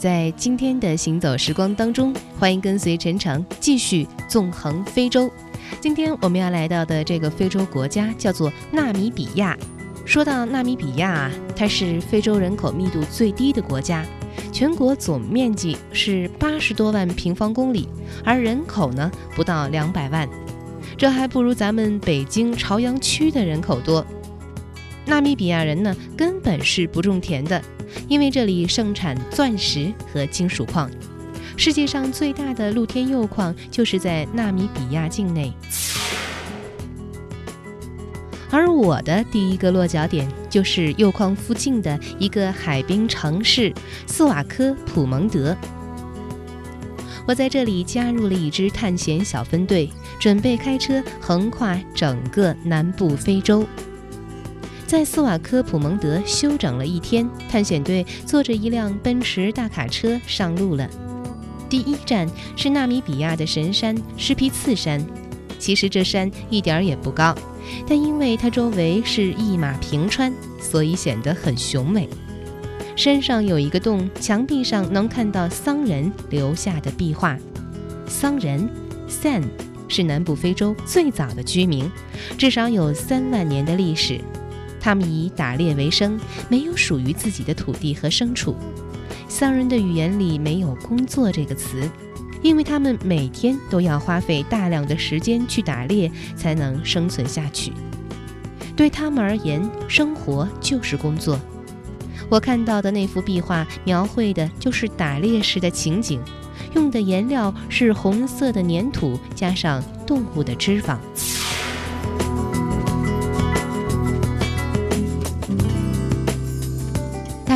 在今天的行走时光当中，欢迎跟随陈诚继续纵横非洲。今天我们要来到的这个非洲国家叫做纳米比亚。说到纳米比亚啊，它是非洲人口密度最低的国家，全国总面积是八十多万平方公里，而人口呢不到两百万，这还不如咱们北京朝阳区的人口多。纳米比亚人呢根本是不种田的。因为这里盛产钻石和金属矿，世界上最大的露天铀矿就是在纳米比亚境内。而我的第一个落脚点就是铀矿附近的一个海滨城市斯瓦科普蒙德。我在这里加入了一支探险小分队，准备开车横跨整个南部非洲。在斯瓦科普蒙德休整了一天，探险队坐着一辆奔驰大卡车上路了。第一站是纳米比亚的神山施皮次山。其实这山一点儿也不高，但因为它周围是一马平川，所以显得很雄伟。山上有一个洞，墙壁上能看到桑人留下的壁画。桑人 （San） 是南部非洲最早的居民，至少有三万年的历史。他们以打猎为生，没有属于自己的土地和牲畜。桑人的语言里没有“工作”这个词，因为他们每天都要花费大量的时间去打猎，才能生存下去。对他们而言，生活就是工作。我看到的那幅壁画，描绘的就是打猎时的情景，用的颜料是红色的粘土，加上动物的脂肪。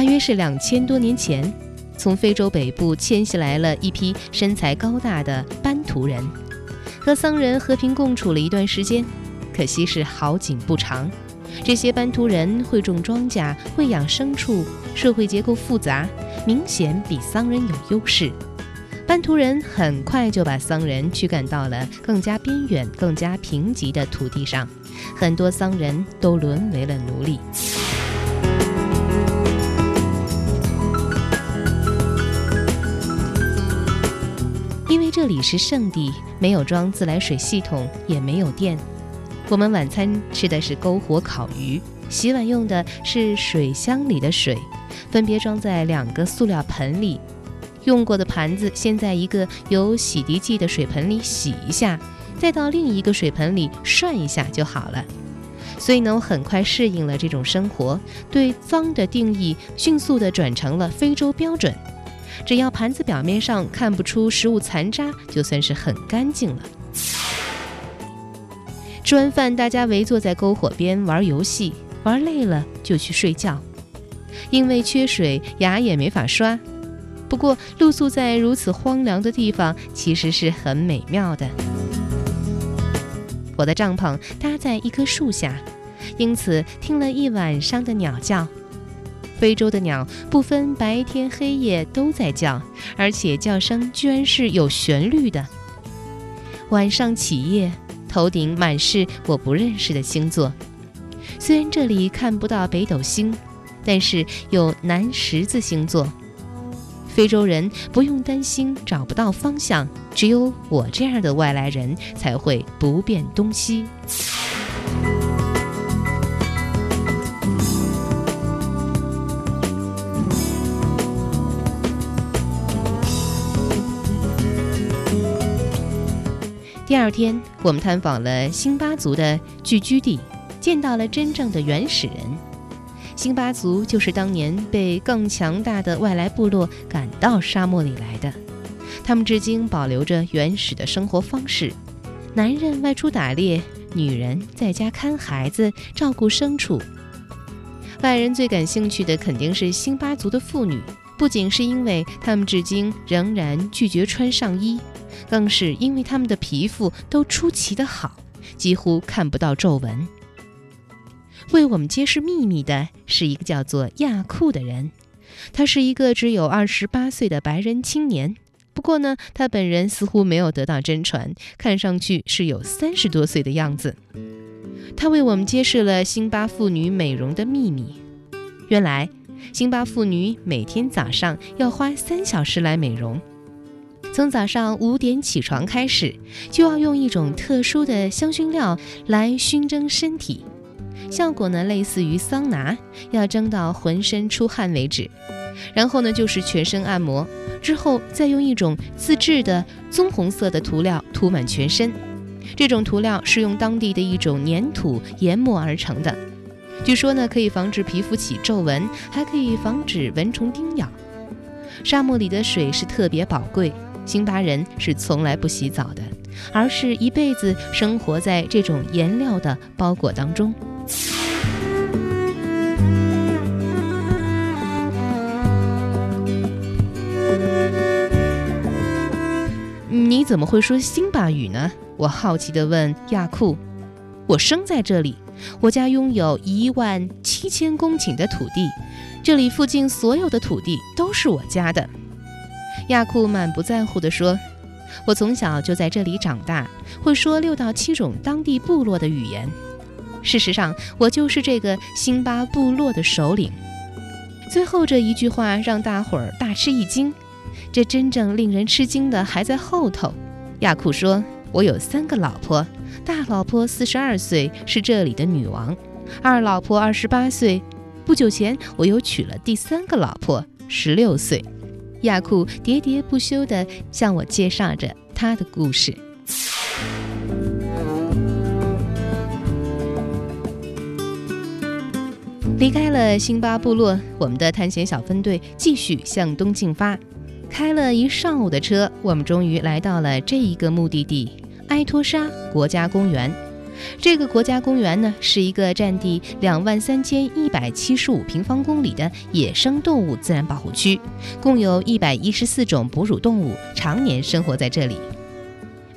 大约是两千多年前，从非洲北部迁徙来了一批身材高大的班图人，和桑人和平共处了一段时间。可惜是好景不长。这些班图人会种庄稼，会养牲畜，社会结构复杂，明显比桑人有优势。班图人很快就把桑人驱赶到了更加边远、更加贫瘠的土地上，很多桑人都沦为了奴隶。这里是圣地，没有装自来水系统，也没有电。我们晚餐吃的是篝火烤鱼，洗碗用的是水箱里的水，分别装在两个塑料盆里。用过的盘子先在一个有洗涤剂的水盆里洗一下，再到另一个水盆里涮一下就好了。所以呢，我很快适应了这种生活，对脏的定义迅速地转成了非洲标准。只要盘子表面上看不出食物残渣，就算是很干净了。吃完饭，大家围坐在篝火边玩游戏，玩累了就去睡觉。因为缺水，牙也没法刷。不过，露宿在如此荒凉的地方，其实是很美妙的。我的帐篷搭在一棵树下，因此听了一晚上的鸟叫。非洲的鸟不分白天黑夜都在叫，而且叫声居然是有旋律的。晚上起夜，头顶满是我不认识的星座。虽然这里看不到北斗星，但是有南十字星座。非洲人不用担心找不到方向，只有我这样的外来人才会不辨东西。第二天，我们探访了辛巴族的聚居地，见到了真正的原始人。辛巴族就是当年被更强大的外来部落赶到沙漠里来的。他们至今保留着原始的生活方式：男人外出打猎，女人在家看孩子、照顾牲畜。外人最感兴趣的肯定是辛巴族的妇女，不仅是因为他们至今仍然拒绝穿上衣。更是因为他们的皮肤都出奇的好，几乎看不到皱纹。为我们揭示秘密的是一个叫做亚库的人，他是一个只有二十八岁的白人青年。不过呢，他本人似乎没有得到真传，看上去是有三十多岁的样子。他为我们揭示了辛巴妇女美容的秘密。原来，辛巴妇女每天早上要花三小时来美容。从早上五点起床开始，就要用一种特殊的香薰料来熏蒸身体，效果呢类似于桑拿，要蒸到浑身出汗为止。然后呢就是全身按摩，之后再用一种自制的棕红色的涂料涂满全身。这种涂料是用当地的一种粘土研磨而成的，据说呢可以防止皮肤起皱纹，还可以防止蚊虫叮咬。沙漠里的水是特别宝贵。辛巴人是从来不洗澡的，而是一辈子生活在这种颜料的包裹当中。你怎么会说辛巴语呢？我好奇地问亚库。我生在这里，我家拥有一万七千公顷的土地，这里附近所有的土地都是我家的。亚库满不在乎地说：“我从小就在这里长大，会说六到七种当地部落的语言。事实上，我就是这个辛巴部落的首领。”最后这一句话让大伙儿大吃一惊。这真正令人吃惊的还在后头。亚库说：“我有三个老婆，大老婆四十二岁，是这里的女王；二老婆二十八岁，不久前我又娶了第三个老婆，十六岁。”亚库喋喋不休地向我介绍着他的故事。离开了辛巴部落，我们的探险小分队继续向东进发。开了一上午的车，我们终于来到了这一个目的地——埃托沙国家公园。这个国家公园呢，是一个占地两万三千一百七十五平方公里的野生动物自然保护区，共有一百一十四种哺乳动物常年生活在这里。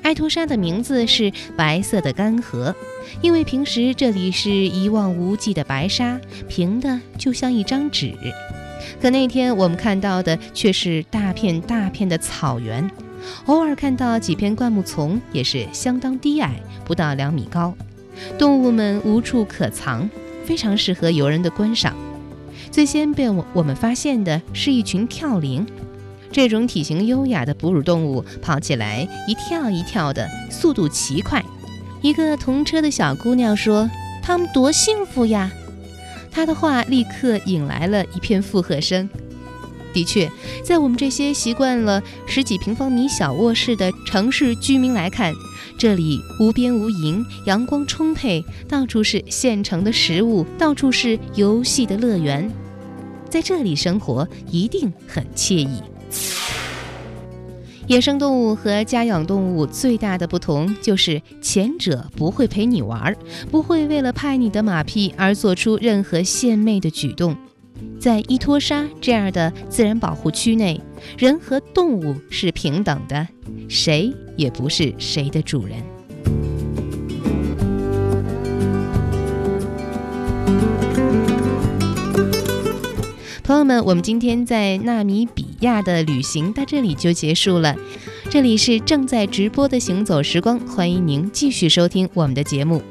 埃托沙的名字是白色的干涸，因为平时这里是一望无际的白沙，平的就像一张纸。可那天我们看到的却是大片大片的草原。偶尔看到几片灌木丛，也是相当低矮，不到两米高。动物们无处可藏，非常适合游人的观赏。最先被我我们发现的是一群跳羚，这种体型优雅的哺乳动物跑起来一跳一跳的，速度奇快。一个同车的小姑娘说：“它们多幸福呀！”她的话立刻引来了一片附和声。的确，在我们这些习惯了十几平方米小卧室的城市居民来看，这里无边无垠，阳光充沛，到处是现成的食物，到处是游戏的乐园，在这里生活一定很惬意。野生动物和家养动物最大的不同就是，前者不会陪你玩，不会为了拍你的马屁而做出任何献媚的举动。在伊托沙这样的自然保护区内，人和动物是平等的，谁也不是谁的主人。朋友们，我们今天在纳米比亚的旅行到这里就结束了。这里是正在直播的行走时光，欢迎您继续收听我们的节目。